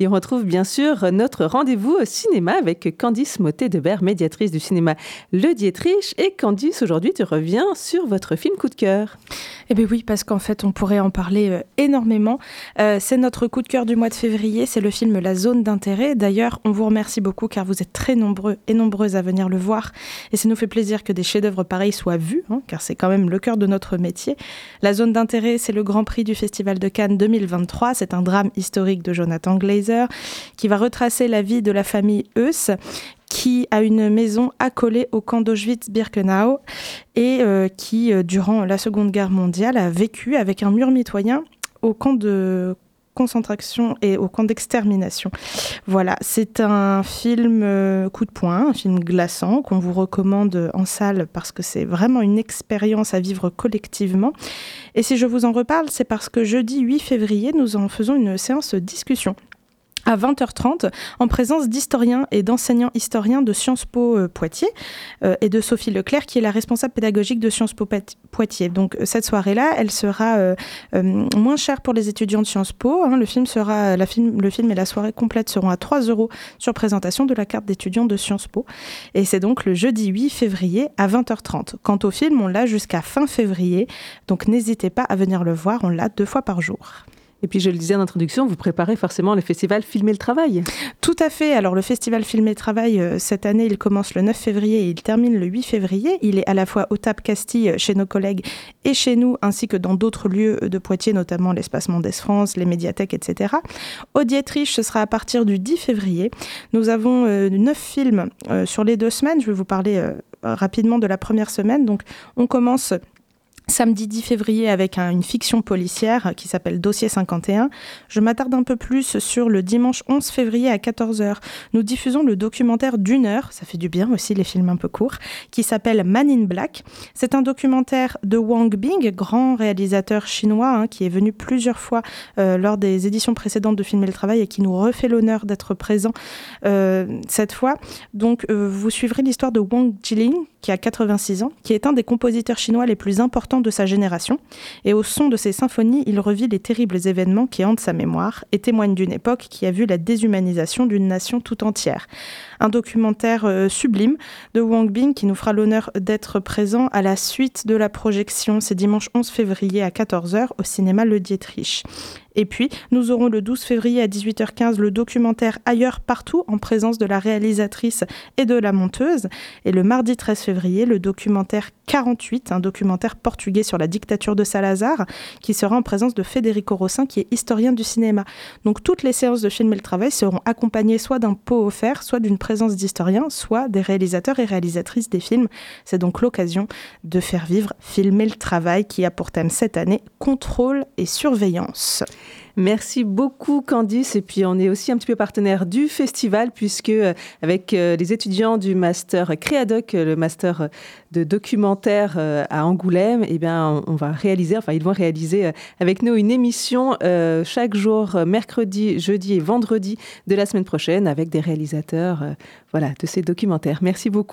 Et on retrouve bien sûr notre rendez-vous au cinéma avec Candice Motet-Debert, médiatrice du cinéma Le Dietrich. Et Candice, aujourd'hui, tu reviens sur votre film coup de cœur. Eh bien oui, parce qu'en fait, on pourrait en parler euh, énormément. Euh, c'est notre coup de cœur du mois de février, c'est le film La Zone d'intérêt. D'ailleurs, on vous remercie beaucoup car vous êtes très nombreux et nombreuses à venir le voir. Et ça nous fait plaisir que des chefs-d'œuvre pareils soient vus, hein, car c'est quand même le cœur de notre métier. La Zone d'intérêt, c'est le Grand Prix du Festival de Cannes 2023. C'est un drame historique de Jonathan Qui va retracer la vie de la famille Eus qui a une maison accolée au camp d'Auschwitz-Birkenau et euh, qui, euh, durant la Seconde Guerre mondiale, a vécu avec un mur mitoyen au camp de concentration et au camp d'extermination. Voilà, c'est un film euh, coup de poing, un film glaçant qu'on vous recommande en salle parce que c'est vraiment une expérience à vivre collectivement. Et si je vous en reparle, c'est parce que jeudi 8 février, nous en faisons une séance discussion à 20h30 en présence d'historiens et d'enseignants historiens de Sciences Po euh, Poitiers euh, et de Sophie Leclerc qui est la responsable pédagogique de Sciences Po Poitiers. Donc euh, cette soirée-là, elle sera moins chère pour les étudiants de Sciences Po. Hein. Le film sera, le film et la soirée complète seront à 3 euros sur présentation de la carte d'étudiant de Sciences Po. Et c'est donc le jeudi 8 février à 20h30. Quant au film, on l'a jusqu'à fin février. Donc n'hésitez pas à venir le voir. On l'a deux fois par jour. Et puis je le disais en introduction, vous préparez forcément le festival Filmer le Travail. Tout à fait. Alors le festival Filmer le Travail, euh, cette année, il commence le 9 février et il termine le 8 février. Il est à la fois au TAP Castille euh, chez nos collègues et chez nous, ainsi que dans d'autres lieux de Poitiers, notamment l'espace Mendes France, les médiathèques, etc. Au Dietrich, ce sera à partir du 10 février. Nous avons euh, neuf films sur les deux semaines. Je vais vous parler rapidement de la première semaine. Donc on commence samedi 10 février avec une fiction policière qui s'appelle Dossier 51. Je m'attarde un peu plus sur le dimanche 11 février à 14h. Nous diffusons le documentaire d'une heure, ça fait du bien aussi les films un peu courts, qui s'appelle Man in Black. C'est un documentaire de Wang Bing, grand réalisateur chinois hein, qui est venu plusieurs fois euh, lors des éditions précédentes de Filmer le Travail et qui nous refait l'honneur d'être présent euh, cette fois. Donc euh, vous suivrez l'histoire de Wang Jilin qui a 86 ans, qui est un des compositeurs chinois les plus importants de sa génération, et au son de ses symphonies, il revit les terribles événements qui hantent sa mémoire et témoigne d'une époque qui a vu la déshumanisation d'une nation tout entière. Un documentaire euh, sublime de Wang Bing qui nous fera l'honneur d'être présent à la suite de la projection, c'est dimanche 11 février à 14h au cinéma Le Dietrich. Et puis, nous aurons le 12 février à 18h15 le documentaire Ailleurs partout en présence de la réalisatrice et de la monteuse. Et le mardi 13 février, le documentaire 48, un documentaire portugais sur la dictature de Salazar, qui sera en présence de Federico Rossin, qui est historien du cinéma. Donc toutes les séances de Filmer le Travail seront accompagnées soit d'un pot offert, soit d'une présence d'historiens, soit des réalisateurs et réalisatrices des films. C'est donc l'occasion de faire vivre Filmer le Travail, qui a pour thème cette année contrôle et surveillance. Merci beaucoup Candice et puis on est aussi un petit peu partenaire du festival puisque euh, avec euh, les étudiants du master Créadoc, le master de documentaire euh, à Angoulême, eh bien on va réaliser, enfin ils vont réaliser avec nous une émission chaque jour mercredi, jeudi et vendredi de la semaine prochaine avec des réalisateurs voilà de ces documentaires. Merci beaucoup.